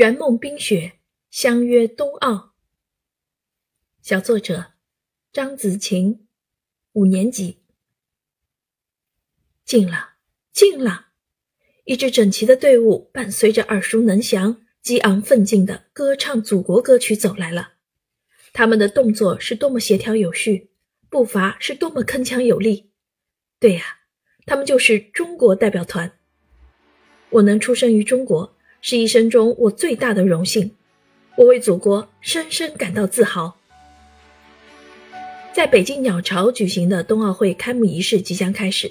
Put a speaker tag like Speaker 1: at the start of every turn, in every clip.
Speaker 1: 圆梦冰雪，相约冬奥。小作者张子晴，五年级。进了，进了！一支整齐的队伍伴随着耳熟能详、激昂奋进的歌唱祖国歌曲走来了。他们的动作是多么协调有序，步伐是多么铿锵有力。对呀，他们就是中国代表团。我能出生于中国。是一生中我最大的荣幸，我为祖国深深感到自豪。在北京鸟巢举行的冬奥会开幕仪式即将开始，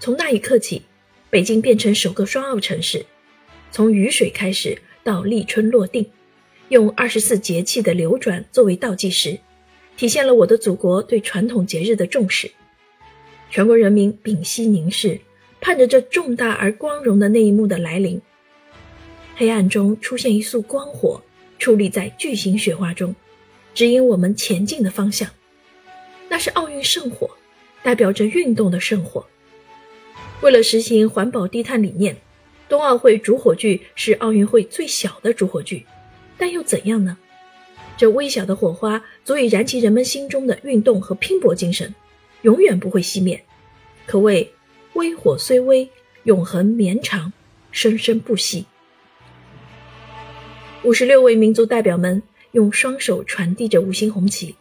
Speaker 1: 从那一刻起，北京变成首个双奥城市。从雨水开始到立春落定，用二十四节气的流转作为倒计时，体现了我的祖国对传统节日的重视。全国人民屏息凝视，盼着这重大而光荣的那一幕的来临。黑暗中出现一束光火，矗立在巨型雪花中，指引我们前进的方向。那是奥运圣火，代表着运动的圣火。为了实行环保低碳理念，冬奥会主火炬是奥运会最小的主火炬，但又怎样呢？这微小的火花足以燃起人们心中的运动和拼搏精神，永远不会熄灭。可谓微火虽微，永恒绵长，生生不息。五十六位民族代表们用双手传递着五星红旗，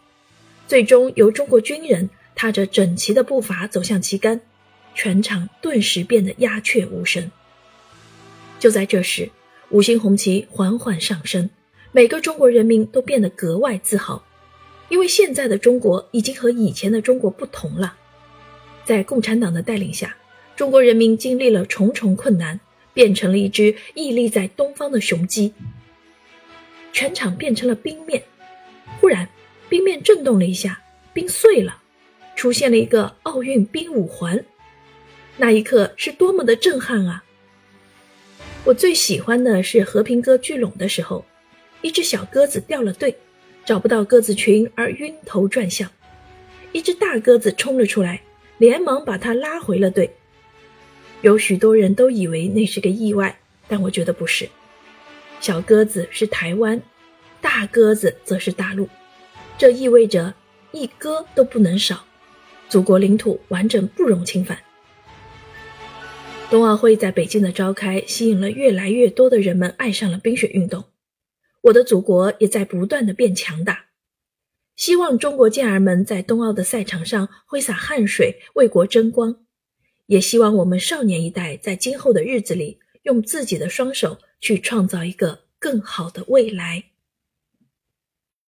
Speaker 1: 最终由中国军人踏着整齐的步伐走向旗杆，全场顿时变得鸦雀无声。就在这时，五星红旗缓缓上升，每个中国人民都变得格外自豪，因为现在的中国已经和以前的中国不同了。在共产党的带领下，中国人民经历了重重困难，变成了一只屹立在东方的雄鸡。全场变成了冰面，忽然，冰面震动了一下，冰碎了，出现了一个奥运冰五环。那一刻是多么的震撼啊！我最喜欢的是和平鸽聚拢的时候，一只小鸽子掉了队，找不到鸽子群而晕头转向，一只大鸽子冲了出来，连忙把它拉回了队。有许多人都以为那是个意外，但我觉得不是。小鸽子是台湾，大鸽子则是大陆，这意味着一鸽都不能少，祖国领土完整不容侵犯。冬奥会在北京的召开，吸引了越来越多的人们爱上了冰雪运动。我的祖国也在不断的变强大，希望中国健儿们在冬奥的赛场上挥洒汗水，为国争光，也希望我们少年一代在今后的日子里。用自己的双手去创造一个更好的未来。